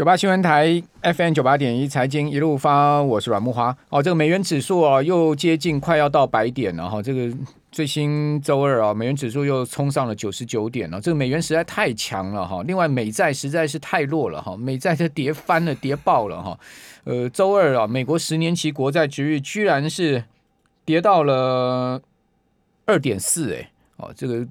九八新闻台 FM 九八点一财经一路发，我是阮木花。哦，这个美元指数啊，又接近快要到百点了哈。这个最新周二啊，美元指数又冲上了九十九点了。这个美元实在太强了哈。另外，美债实在是太弱了哈，美债它跌翻了，跌爆了哈。呃，周二啊，美国十年期国债殖率居然是跌到了二点四哎，哦，这个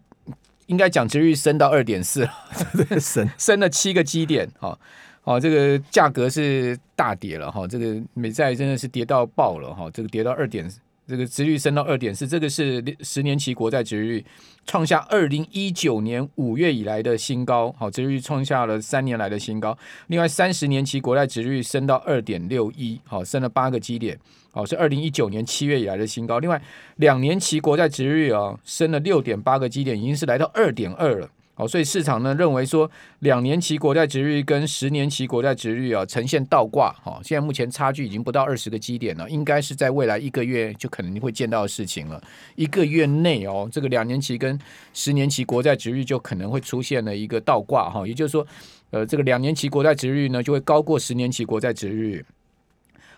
应该讲殖率升到二点四了，升 升了七个基点哈。哦，这个价格是大跌了哈，这个美债真的是跌到爆了哈，这个跌到二点，这个殖率升到二点四，这个是十年期国债殖率创下二零一九年五月以来的新高，好，殖率创下了三年来的新高。另外，三十年期国债殖率升到二点六一，好，升了八个基点，好，是二零一九年七月以来的新高。另外，两年期国债殖率啊，升了六点八个基点，已经是来到二点二了。好，所以市场呢认为说，两年期国债殖率跟十年期国债殖率啊呈现倒挂，哈，现在目前差距已经不到二十个基点了，应该是在未来一个月就可能会见到的事情了。一个月内哦，这个两年期跟十年期国债殖率就可能会出现了一个倒挂，哈，也就是说，呃，这个两年期国债殖率呢就会高过十年期国债殖率。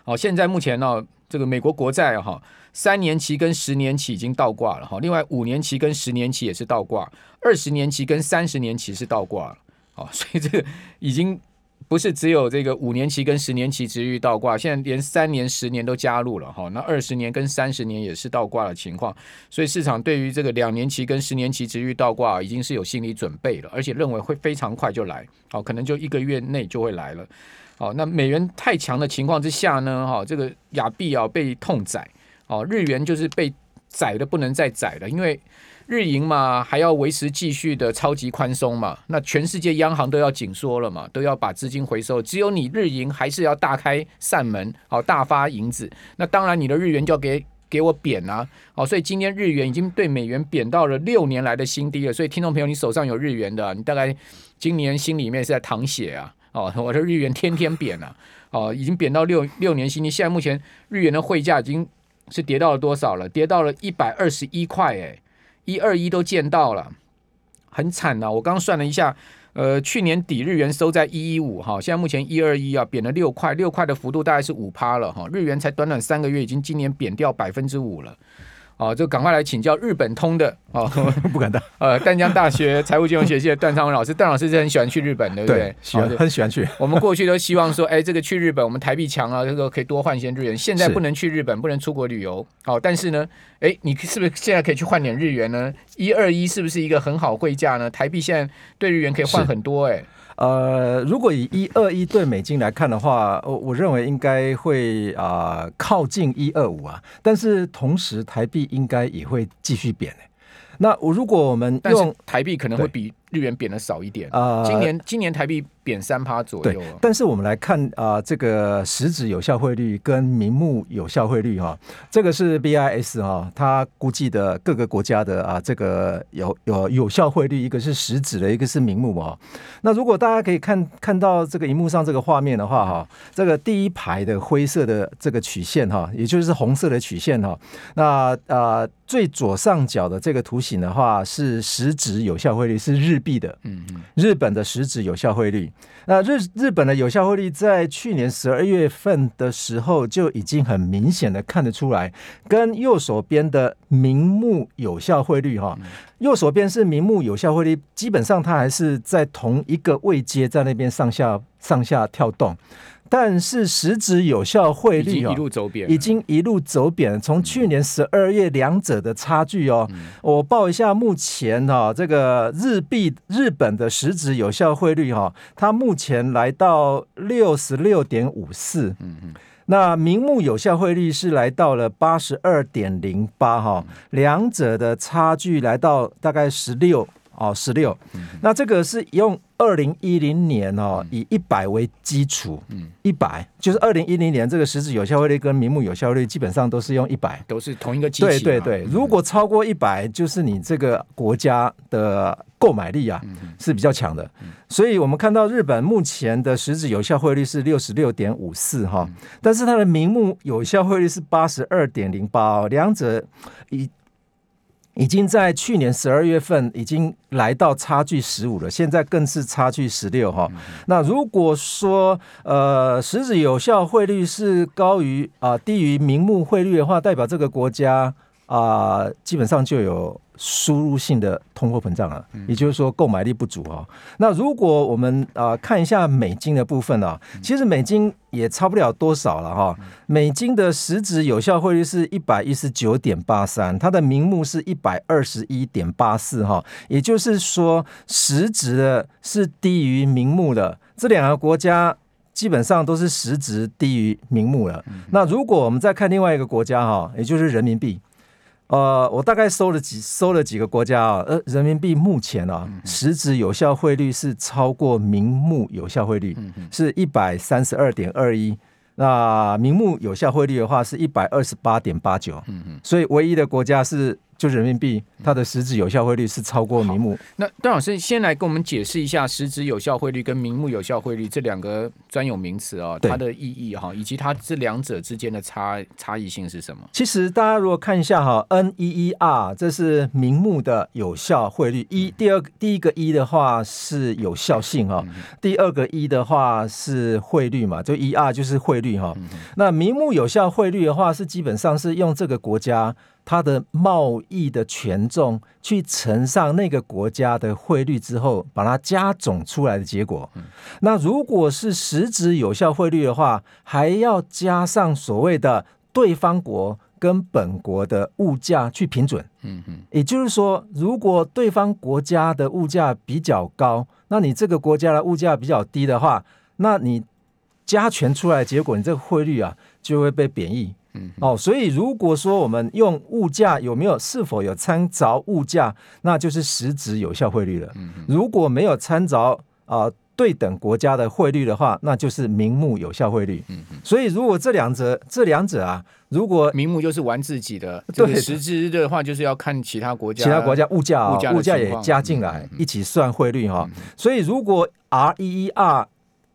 好，现在目前呢。这个美国国债哈，三年期跟十年期已经倒挂了哈，另外五年期跟十年期也是倒挂，二十年期跟三十年期是倒挂了，好，所以这个已经不是只有这个五年期跟十年期值域倒挂，现在连三年、十年都加入了哈，那二十年跟三十年也是倒挂的情况，所以市场对于这个两年期跟十年期值域倒挂已经是有心理准备了，而且认为会非常快就来，好，可能就一个月内就会来了。哦，那美元太强的情况之下呢，哈，这个亚币啊被痛宰，哦，日元就是被宰的不能再宰了，因为日银嘛还要维持继续的超级宽松嘛，那全世界央行都要紧缩了嘛，都要把资金回收，只有你日银还是要大开扇门，好大发银子，那当然你的日元就要给给我贬啊，哦，所以今天日元已经对美元贬到了六年来的新低了，所以听众朋友，你手上有日元的，你大概今年心里面是在淌血啊。哦，我的日元天天贬了，哦，已经贬到六六年新低。现在目前日元的汇价已经是跌到了多少了？跌到了一百二十一块，哎，一二一都见到了，很惨呐！我刚算了一下，呃，去年底日元收在一一五，哈，现在目前一二一啊，贬了六块，六块的幅度大概是五趴了，哈，日元才短短三个月，已经今年贬掉百分之五了。哦，就赶快来请教日本通的哦，不敢当。呃，淡江大学财务金融学系的段昌文老师，段老师是很喜欢去日本的，对不对？对，喜欢，很喜欢去。我们过去都希望说，哎，这个去日本，我们台币强啊，这个可以多换些日元。现在不能去日本，不能出国旅游。好，但是呢，哎，你是不是现在可以去换点日元呢？一二一是不是一个很好汇价呢？台币现在对日元可以换很多，哎。呃，如果以一二一对美金来看的话，我我认为应该会啊、靠近一二五啊，但是同时台币应该也会继续贬。那我如果我们用台币，可能会比日元贬的少一点啊。今年今年台币。贬三趴左右。对，但是我们来看啊、呃，这个实质有效汇率跟名目有效汇率哈、哦，这个是 BIS 哈、哦，它估计的各个国家的啊，这个有有有效汇率，一个是实质的，一个是名目哦。那如果大家可以看看到这个荧幕上这个画面的话哈，这个第一排的灰色的这个曲线哈，也就是红色的曲线哈，那啊、呃、最左上角的这个图形的话是实质有效汇率，是日币的，嗯嗯，日本的实质有效汇率。那日日本的有效汇率在去年十二月份的时候就已经很明显的看得出来，跟右手边的名目有效汇率哈，右手边是名目有效汇率，基本上它还是在同一个位阶，在那边上下上下跳动。但是实质有效汇率一路走贬，已经一路走贬。从去年十二月两者的差距哦，我报一下目前哈这个日币日本的实质有效汇率哈，它目前来到六十六点五四。嗯嗯，那名目有效汇率是来到了八十二点零八哈，两者的差距来到大概十六哦十六。那这个是用。二零一零年哦，以一百为基础，嗯，一百就是二零一零年这个实质有效汇率跟名目有效率基本上都是用一百，都是同一个基础。对对对，如果超过一百，就是你这个国家的购买力啊是比较强的。所以我们看到日本目前的实质有效汇率是六十六点五四哈，但是它的名目有效汇率是八十二点零八哦，两者以。已经在去年十二月份已经来到差距十五了，现在更是差距十六哈。那如果说呃实质有效汇率是高于啊、呃、低于名目汇率的话，代表这个国家啊、呃、基本上就有。输入性的通货膨胀啊，也就是说购买力不足啊。那如果我们啊看一下美金的部分啊，其实美金也差不了多少了哈。美金的实质有效汇率是一百一十九点八三，它的名目是一百二十一点八四哈。也就是说，实质的是低于名目的。这两个国家基本上都是实质低于名目了。那如果我们再看另外一个国家哈，也就是人民币。呃，我大概搜了几搜了几个国家啊，呃，人民币目前啊，实质有效汇率是超过名目有效汇率，是一百三十二点二一。那名目有效汇率的话是一百二十八点八九。所以唯一的国家是。就人民币，它的实质有效汇率是超过名目。那段老师先来跟我们解释一下实质有效汇率跟名目有效汇率这两个专有名词啊，它的意义哈，以及它这两者之间的差差异性是什么？其实大家如果看一下哈，N E E R 这是名目的有效汇率，一第二第一个一的话是有效性哈，第二个一的话是汇率嘛，就 E R 就是汇率哈。那名目有效汇率的话是基本上是用这个国家。它的贸易的权重去乘上那个国家的汇率之后，把它加总出来的结果。那如果是实质有效汇率的话，还要加上所谓的对方国跟本国的物价去平准。嗯嗯，也就是说，如果对方国家的物价比较高，那你这个国家的物价比较低的话，那你加权出来的结果，你这个汇率啊就会被贬义。嗯，哦，所以如果说我们用物价有没有是否有参照物价，那就是实质有效汇率了。嗯，如果没有参照啊对等国家的汇率的话，那就是名目有效汇率。嗯，所以如果这两者这两者啊，如果名目就是玩自己的，对。实质的话就是要看其他国家，其他国家物价啊，物价也加进来一起算汇率哈。所以如果 R E E R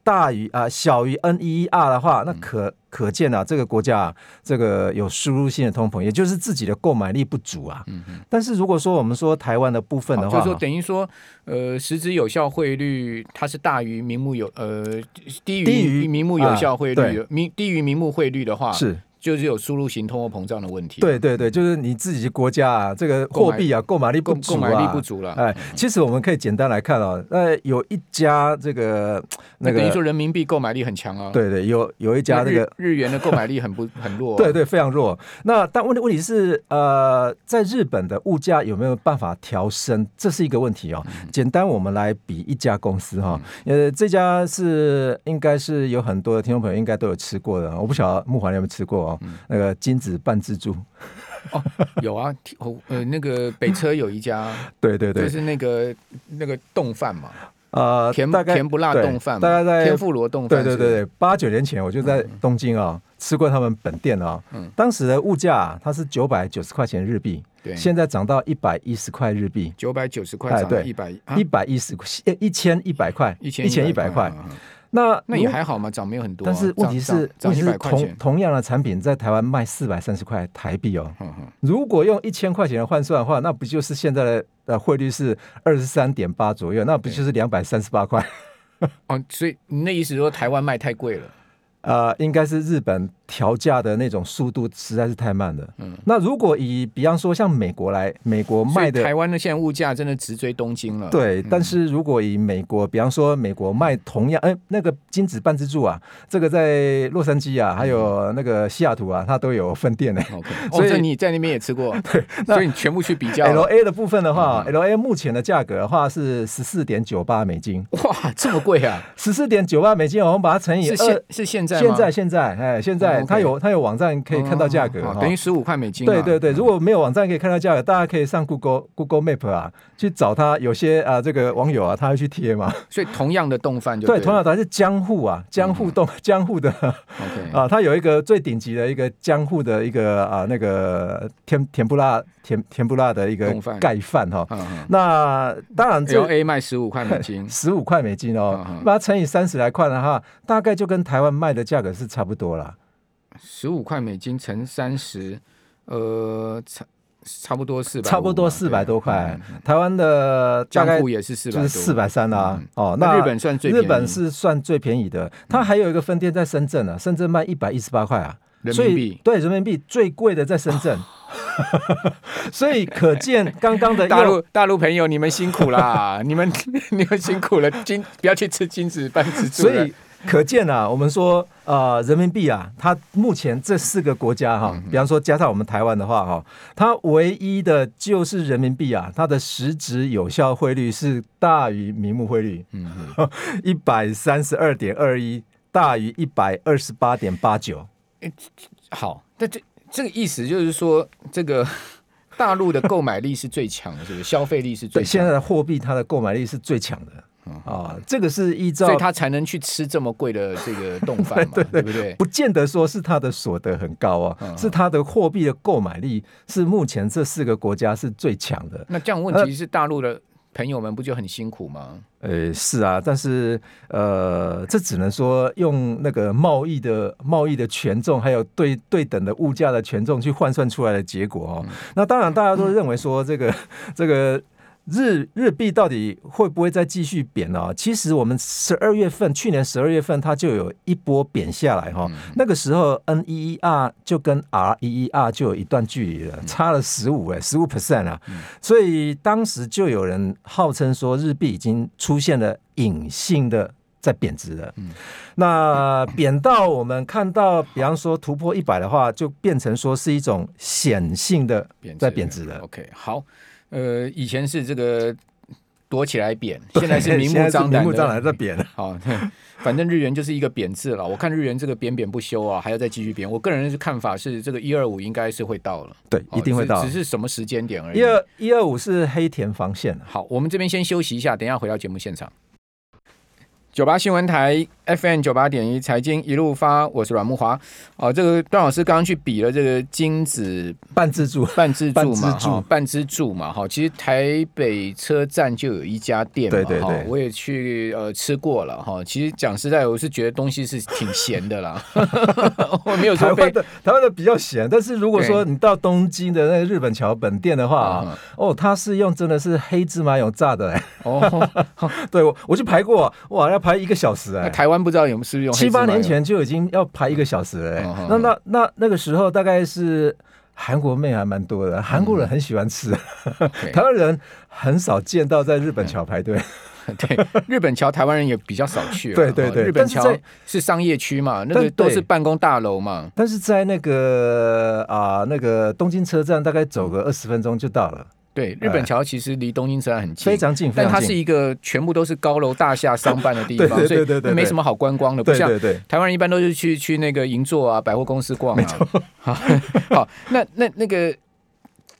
大于啊小于 N 一一 R 的话，那可。可见啊，这个国家这个有输入性的通膨，也就是自己的购买力不足啊。嗯嗯。但是如果说我们说台湾的部分的话，就是说等于说，呃，实质有效汇率它是大于名目有呃低于名目有效汇率，名低于名目汇率的话是。就是有输入型通货膨胀的问题。对对对，就是你自己国家啊，这个货币啊，购买力不足啊，购买力不足了。哎，其实我们可以简单来看啊，那，有一家这个那个，等于说人民币购买力很强啊。对对，有有一家那个日元的购买力很不 很弱。对对，非常弱。那但问题问题是，呃，在日本的物价有没有办法调升？这是一个问题哦。简单，我们来比一家公司哈，呃，这家是应该是有很多的听众朋友应该都有吃过的，我不晓得慕驊有没有吃过。哦，那个金子半自助，哦，有啊，呃，那个北车有一家，对对对，就是那个那个冻饭嘛，呃，甜甜不辣冻饭，大概在天妇罗冻饭，对对对对，八九年前我就在东京啊吃过他们本店啊，嗯，当时的物价它是九百九十块钱日币，对，现在涨到一百一十块日币，九百九十块涨到一百一百一十块，一千一百块，一千一百块。那那也还好嘛，涨没有很多。但是问题是，问题是同同样的产品在台湾卖四百三十块台币哦。如果用一千块钱换算的话，那不就是现在的呃汇率是二十三点八左右？那不就是两百三十八块？哦，所以你那意思说台湾卖太贵了？呃，应该是日本。调价的那种速度实在是太慢了。嗯，那如果以比方说像美国来，美国卖的台湾的现在物价真的直追东京了。对，但是如果以美国，比方说美国卖同样，哎，那个金子半自助啊，这个在洛杉矶啊，还有那个西雅图啊，它都有分店呢。OK，所以你在那边也吃过。对，所以你全部去比较。LA 的部分的话，LA 目前的价格的话是十四点九八美金。哇，这么贵啊！十四点九八美金，我们把它乘以二，是现在现在现在哎现在。它有它有网站可以看到价格，等于十五块美金。对对对，如果没有网站可以看到价格，大家可以上 Google Google Map 啊，去找它。有些啊，这个网友啊，他会去贴嘛。所以同样的冻饭就对，同样的是江户啊，江户丼，江户 的。啊，它有一个最顶级的一个江户的一个啊那个甜甜不辣甜甜不辣的一个盖饭哈。那当然这 A 卖十五块美金，十五块美金哦，把它乘以三十来块的话，大概就跟台湾卖的价格是差不多了。十五块美金乘三十，呃，差差不多四百，差不多四百多块。嗯、台湾的大概江户也是四百，就是四百三啊。嗯、哦，那日本算最日本是算最便宜的，它还有一个分店在深圳啊，深圳卖一百一十八块啊，人民币对人民币最贵的在深圳。所以可见，刚刚的大陆大陆朋友，你们辛苦啦！你们你们辛苦了，金不要去吃金子半只猪。所以 可见啊，我们说呃，人民币啊，它目前这四个国家哈，比方说加上我们台湾的话哈，它唯一的就是人民币啊，它的实质有效汇率是大于名目汇率，嗯，一百三十二点二一大于一百二十八点八九。好，那这。这个意思就是说，这个 大陆的购买力是最强的，是不是？消费力是最。现在的货币，它的购买力是最强的啊。这个是依照，所以他才能去吃这么贵的这个冻饭嘛，对，对，对，对不对？不见得说是他的所得很高啊，嗯、是他的货币的购买力是目前这四个国家是最强的。那这样问题是大陆的。朋友们不就很辛苦吗？呃，是啊，但是呃，这只能说用那个贸易的贸易的权重，还有对对等的物价的权重去换算出来的结果哦。嗯、那当然，大家都认为说这个、嗯、这个。日日币到底会不会再继续贬呢？其实我们十二月份，去年十二月份它就有一波贬下来哈。那个时候 NEER 就跟 REER 就有一段距离了，差了十五哎，十五 percent 啊。所以当时就有人号称说日币已经出现了隐性的在贬值了。那贬到我们看到，比方说突破一百的话，就变成说是一种显性的在贬值了。OK，好。呃，以前是这个躲起来贬，现在是明目张胆的在贬。好，反正日元就是一个贬字了。我看日元这个贬贬不休啊，还要再继续贬。我个人的看法是，这个一二五应该是会到了，对，一定会到，只是什么时间点而已。一二一二五是黑田防线。好，我们这边先休息一下，等一下回到节目现场。九八新闻台。FM 九八点一财经一路发，我是阮木华。哦，这个段老师刚刚去比了这个金子半自助半自助嘛，哈，半自助嘛，哈。其实台北车站就有一家店嘛，对对对，我也去呃吃过了哈。其实讲实在，我是觉得东西是挺咸的啦。我没有说台湾的台湾的比较咸，但是如果说你到东京的那个日本桥本店的话，哦，它是用真的是黑芝麻油炸的，哎，哦，对我我去排过，哇，要排一个小时哎，台湾。不知道有是不是用七八年前就已经要排一个小时了，那那那那个时候大概是韩国妹还蛮多的，韩国人很喜欢吃，嗯、台湾人很少见到在日本桥排队。对，日本桥台湾人也比较少去。对对对，日本桥是商业区嘛，那个都是办公大楼嘛。但是在那个啊，那个东京车站，大概走个二十分钟就到了。对，日本桥其实离东京车站很近，非常近，但它是一个全部都是高楼大厦商办的地方，所以没什么好观光的。不像台湾人一般都是去去那个银座啊、百货公司逛啊。好，好，那那那个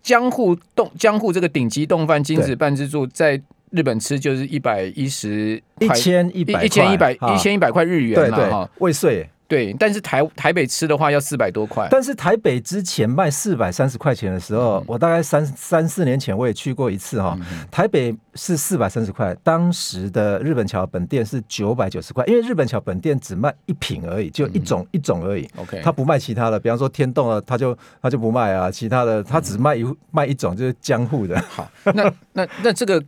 江户洞江户这个顶级洞饭金子半自助，在日本吃就是一百一十一千一百一千一百一千一百块日元嘛，哈，未税。对，但是台台北吃的话要四百多块。但是台北之前卖四百三十块钱的时候，嗯、我大概三三四年前我也去过一次哈、哦。嗯、台北是四百三十块，当时的日本桥本店是九百九十块，因为日本桥本店只卖一品而已，就一种、嗯、一种而已。OK，他不卖其他的，比方说天洞啊，他就他就不卖啊，其他的他只卖一、嗯、卖一种，就是江户的。好，那那那这个。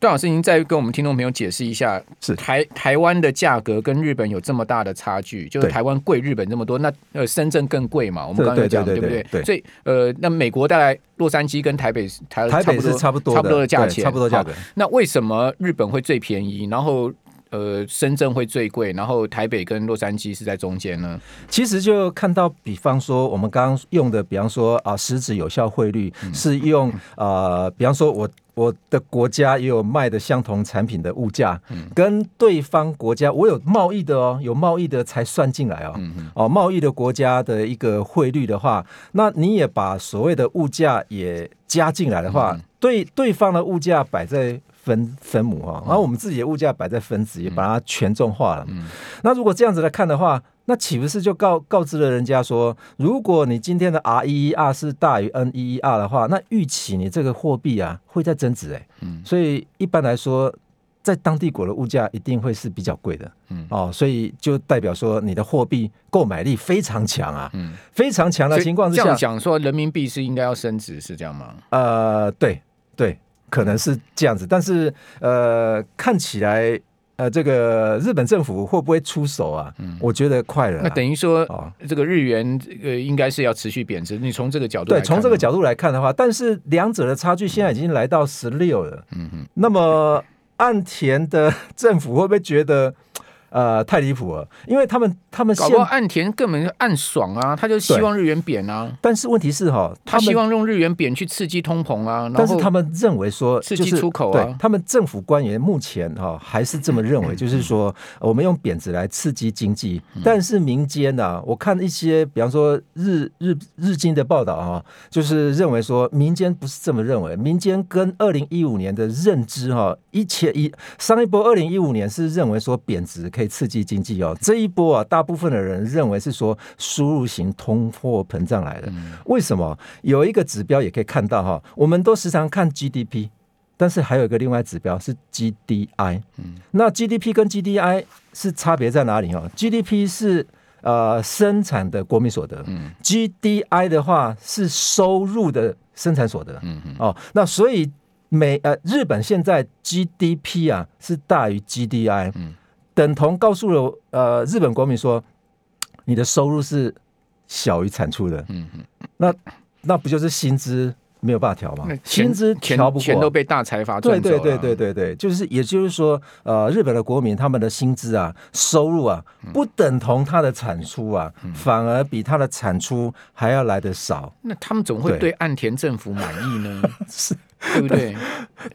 段老师，您再跟我们听众朋友解释一下，是台台湾的价格跟日本有这么大的差距，就是台湾贵日本这么多，那呃深圳更贵嘛？我们刚刚有讲，对不对？所以呃，那美国大概洛杉矶跟台北台台北是差不多差不多的价钱，差不多价格。那为什么日本会最便宜？然后呃，深圳会最贵，然后台北跟洛杉矶是在中间呢？其实就看到，比方说我们刚刚用的，比方说啊，实质有效汇率是用呃，比方说我。我的国家也有卖的相同产品的物价，跟对方国家我有贸易的哦，有贸易的才算进来哦。哦，贸易的国家的一个汇率的话，那你也把所谓的物价也加进来的话，对对方的物价摆在分分母哈，然后我们自己的物价摆在分子，也把它权重化了。嗯。那如果这样子来看的话，那岂不是就告告知了人家说，如果你今天的 REER 是大于 N 一一 R 的话，那预期你这个货币啊会在增值哎。嗯，所以一般来说，在当地国的物价一定会是比较贵的，嗯。哦，所以就代表说你的货币购买力非常强啊，嗯，非常强的情况之下，这样讲说人民币是应该要升值是这样吗？呃，对对，可能是这样子，但是呃，看起来呃，这个日本政府会不会出手啊？嗯，我觉得快了。那等于说，哦，这个日元呃，应该是要持续贬值。你从这个角度对，从这个角度来看的话，但是两者的差距现在已经来到十六了，嗯哼，那么。岸田的政府会不会觉得？呃，太离谱了，因为他们他们搞不好岸田根本就暗爽啊，他就希望日元贬啊。但是问题是哈，他希望用日元贬去刺激通膨啊。但是他们认为说刺激出口啊，对，他们政府官员目前哈还是这么认为，就是说我们用贬值来刺激经济。但是民间呢，我看一些比方说日日日经的报道哈，就是认为说民间不是这么认为，民间跟二零一五年的认知哈，一切一上一波二零一五年是认为说贬值。可以刺激经济哦，这一波啊，大部分的人认为是说输入型通货膨胀来的。为什么？有一个指标也可以看到哈，我们都时常看 GDP，但是还有一个另外指标是 GDI。那 GDP 跟 GDI 是差别在哪里哦？GDP 是呃生产的国民所得，GDI 的话是收入的生产所得。嗯哦，那所以美呃日本现在 GDP 啊是大于 GDI。等同告诉了呃日本国民说，你的收入是小于产出的，嗯嗯，那那不就是薪资没有办法调吗？薪资调不过，钱都被大财阀赚走了。对对对对对对，就是也就是说，呃，日本的国民他们的薪资啊，收入啊，不等同他的产出啊，反而比他的产出还要来得少。那他们怎么会对岸田政府满意呢？是，对不对？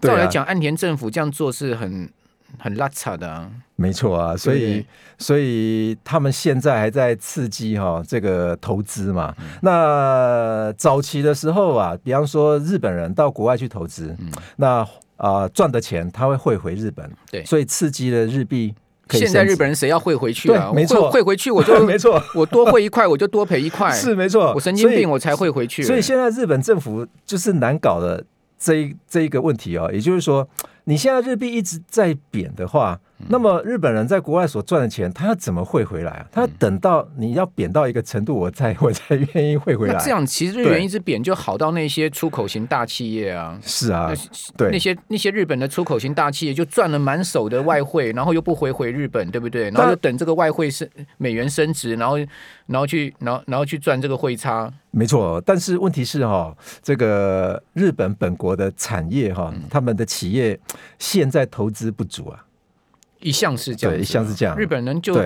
照来讲，岸田政府这样做是很。很拉扯的啊，没错啊，所以所以他们现在还在刺激哈这个投资嘛。嗯、那早期的时候啊，比方说日本人到国外去投资，嗯、那啊、呃、赚的钱他会汇回日本，对，所以刺激了日币。现在日本人谁要汇回去啊？没错，汇回去我就 没错，我多汇一块我就多赔一块，是没错，我神经病我才汇回去。所以现在日本政府就是难搞的这一这一个问题哦，也就是说。你现在日币一直在贬的话，那么日本人在国外所赚的钱，他要怎么汇回来啊？他要等到你要贬到一个程度，我才 我才愿意汇回来。这样其实日元一直贬就好到那些出口型大企业啊。是啊，对那些那些日本的出口型大企业就赚了满手的外汇，然后又不回回日本，对不对？然后就等这个外汇升美元升值，然后然后去然后然后去赚这个汇差。没错，但是问题是哈，这个日本本国的产业哈，他们的企业现在投资不足啊，一向是这样，对，一向是这样。日本人就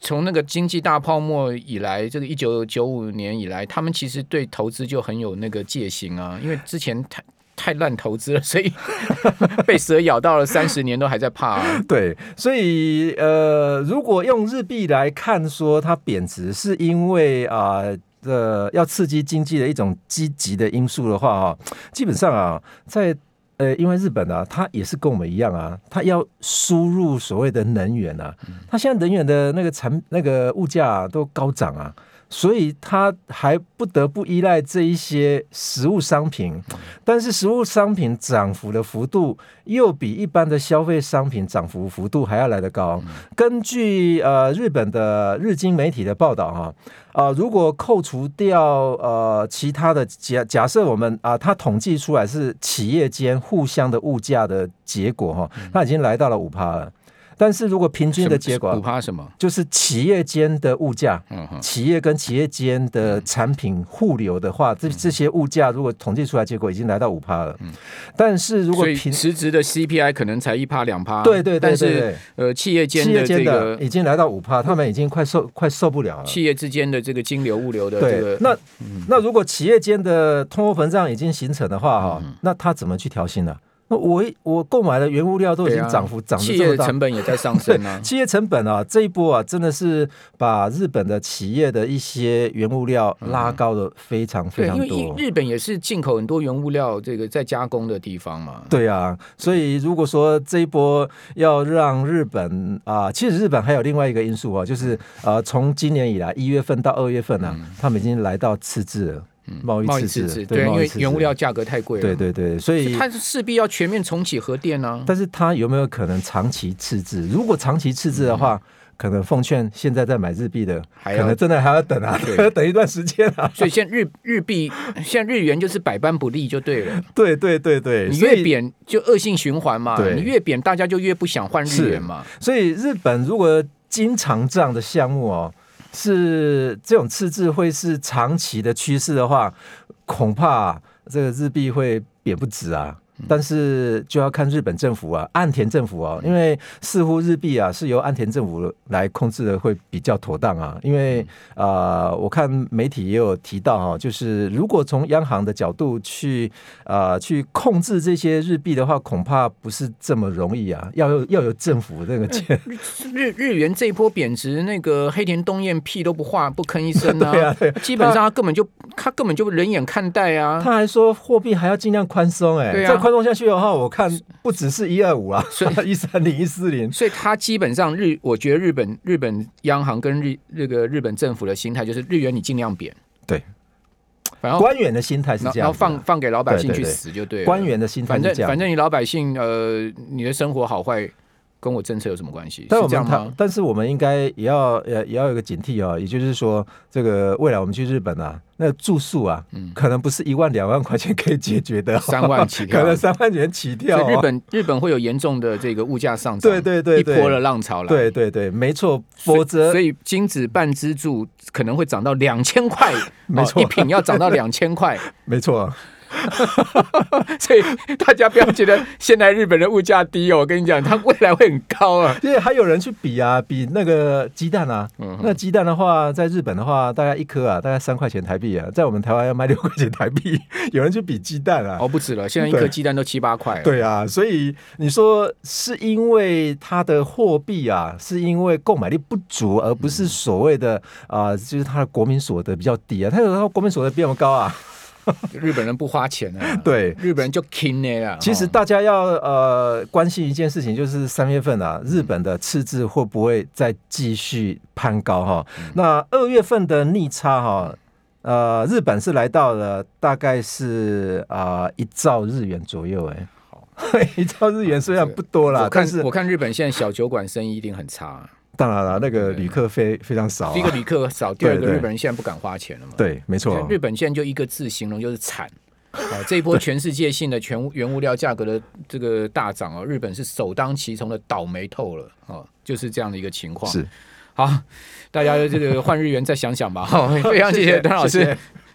从那个经济大泡沫以来，这个一九九五年以来，他们其实对投资就很有那个戒心啊，因为之前太太乱投资了，所以 被蛇咬到了三十年都还在怕啊。对，所以呃，如果用日币来看，说它贬值是因为啊。呃的要刺激经济的一种积极的因素的话啊，基本上啊，在呃，因为日本啊，它也是跟我们一样啊，它要输入所谓的能源啊，它现在能源的那个产那个物价啊，都高涨啊。所以他还不得不依赖这一些实物商品，但是实物商品涨幅的幅度又比一般的消费商品涨幅幅度还要来得高。根据呃日本的日经媒体的报道哈，啊，如果扣除掉呃其他的假假设我们啊，它统计出来是企业间互相的物价的结果哈，它已经来到了五趴了。但是如果平均的结果，五趴什么？就是企业间的物价，企业跟企业间的产品互流的话，这这些物价如果统计出来，结果已经来到五趴了。但是如果平实质的 CPI 可能才一趴两趴，对对对，但是呃，企业间的这个已经来到五趴，他们已经快受快受不了了。企业之间的这个金流物流的这个，那那如果企业间的通货膨胀已经形成的话，哈，那他怎么去调薪呢？那我我购买的原物料都已经涨幅涨得这么大，企业成本也在上升啊。企业成本啊，这一波啊，真的是把日本的企业的一些原物料拉高的非常非常多。因为日本也是进口很多原物料，这个在加工的地方嘛。对啊，所以如果说这一波要让日本啊，其实日本还有另外一个因素啊，就是呃，从今年以来一月份到二月份呢，他们已经来到赤字了。贸易赤字，对，因为原物料价格太贵了。对对对，所以它势必要全面重启核电呢。但是它有没有可能长期赤字？如果长期赤字的话，可能奉劝现在在买日币的，可能真的还要等啊，等一段时间啊。所以现在日日币，现在日元就是百般不利，就对了。对对对对，你越贬就恶性循环嘛。你越贬，大家就越不想换日元嘛。所以日本如果经常这样的项目哦。是这种赤字会是长期的趋势的话，恐怕这个日币会贬不止啊。但是就要看日本政府啊，岸田政府啊，因为似乎日币啊是由岸田政府来控制的，会比较妥当啊。因为啊、呃，我看媒体也有提到哈，就是如果从央行的角度去啊、呃、去控制这些日币的话，恐怕不是这么容易啊，要有要有政府那个钱。日日元这一波贬值，那个黑田东彦屁都不画不吭一声啊，对啊对，基本上他根本就他根本就冷眼看待啊。他还说货币还要尽量宽松哎，对啊。动下去的话，我看不只是一二五啊，所以。一三零、一四零，所以它基本上日，我觉得日本日本央行跟日那个日本政府的心态就是日元你尽量贬，对，反正官员的心态是这样，然后放放给老百姓去死就对了，官员的心态反正反正你老百姓呃，你的生活好坏。跟我政策有什么关系？但我们但是我们应该也要呃也要有个警惕啊、哦，也就是说，这个未来我们去日本啊，那住宿啊，嗯，可能不是一万两万块钱可以解决的、哦，三万起跳，可能三万元起跳、哦。日本日本会有严重的这个物价上涨，对对对，对，一波的浪潮了，对对对，没错。否则，所以金子半支柱可能会涨到两千块，没错，一品要涨到两千块，没错。所以大家不要觉得现在日本的物价低哦，我跟你讲，它未来会很高啊。因为还有人去比啊，比那个鸡蛋啊。嗯，那鸡蛋的话，在日本的话，大概一颗啊，大概三块钱台币啊，在我们台湾要卖六块钱台币。有人去比鸡蛋啊，哦，不止了，现在一颗鸡蛋都七八块。对啊，所以你说是因为它的货币啊，是因为购买力不足，而不是所谓的啊、呃，就是它的国民所得比较低啊。它有时候国民所得比我们高啊。日本人不花钱啊，对，日本人就 king 呢啦。其实大家要呃关心一件事情，就是三月份啊，日本的赤字会不会再继续攀高哈？嗯、那二月份的逆差哈，呃，日本是来到了大概是啊、呃、一兆日元左右，哎，好，一兆日元虽然不多啦，但是我看日本现在小酒馆生意一定很差。当然了，那个旅客非非常少、啊。第一个旅客少，第二个日本人现在不敢花钱了嘛。对，没错。日本现在就一个字形容，就是惨。啊，这一波全世界性的全原物料价格的这个大涨啊，日本是首当其冲的倒霉透了啊，就是这样的一个情况。是，好，大家这个换日元再想想吧。好，非常谢谢段老师。